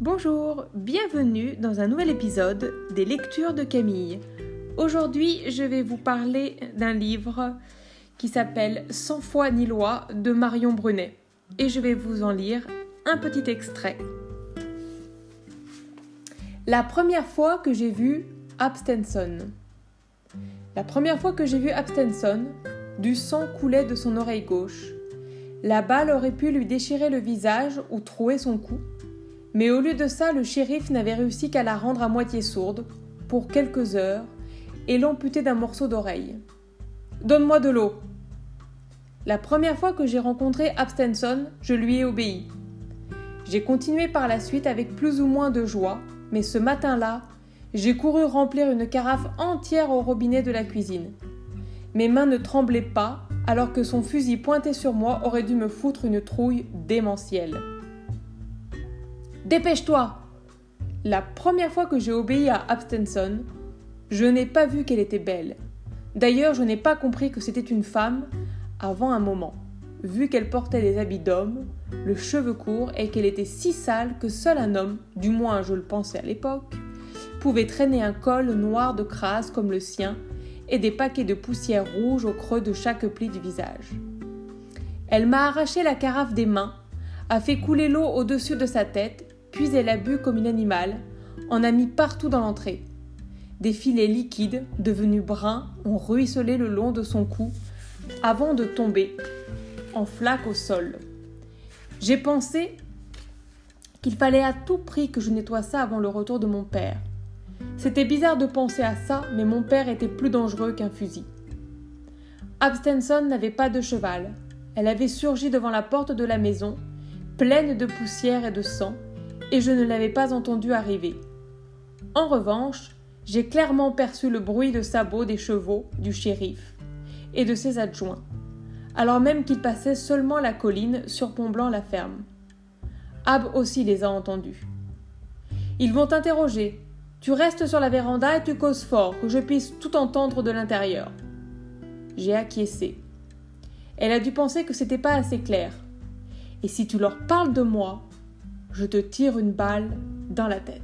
Bonjour, bienvenue dans un nouvel épisode des lectures de Camille. Aujourd'hui, je vais vous parler d'un livre qui s'appelle Sans foi ni loi de Marion Brunet et je vais vous en lire un petit extrait. La première fois que j'ai vu Abstenson. La première fois que j'ai vu Abstenson, du sang coulait de son oreille gauche. La balle aurait pu lui déchirer le visage ou trouer son cou, mais au lieu de ça, le shérif n'avait réussi qu'à la rendre à moitié sourde, pour quelques heures, et l'amputer d'un morceau d'oreille. Donne-moi de l'eau. La première fois que j'ai rencontré Abstenson, je lui ai obéi. J'ai continué par la suite avec plus ou moins de joie, mais ce matin-là, j'ai couru remplir une carafe entière au robinet de la cuisine. Mes mains ne tremblaient pas, alors que son fusil pointé sur moi aurait dû me foutre une trouille démentielle. Dépêche-toi La première fois que j'ai obéi à Abstenson, je n'ai pas vu qu'elle était belle. D'ailleurs, je n'ai pas compris que c'était une femme avant un moment, vu qu'elle portait des habits d'homme, le cheveu court et qu'elle était si sale que seul un homme, du moins je le pensais à l'époque, pouvait traîner un col noir de crasse comme le sien et des paquets de poussière rouge au creux de chaque pli du visage. Elle m'a arraché la carafe des mains, a fait couler l'eau au-dessus de sa tête, puis elle a bu comme une animale, en a mis partout dans l'entrée. Des filets liquides, devenus bruns, ont ruisselé le long de son cou, avant de tomber en flaque au sol. J'ai pensé qu'il fallait à tout prix que je nettoie ça avant le retour de mon père. C'était bizarre de penser à ça, mais mon père était plus dangereux qu'un fusil. Abstenson n'avait pas de cheval. Elle avait surgi devant la porte de la maison, pleine de poussière et de sang, et je ne l'avais pas entendue arriver. En revanche, j'ai clairement perçu le bruit de sabots des chevaux du shérif et de ses adjoints, alors même qu'ils passaient seulement la colline surplombant la ferme. Ab aussi les a entendus. Ils vont t'interroger. Tu restes sur la véranda et tu causes fort, que je puisse tout entendre de l'intérieur. J'ai acquiescé. Elle a dû penser que c'était pas assez clair. Et si tu leur parles de moi, je te tire une balle dans la tête.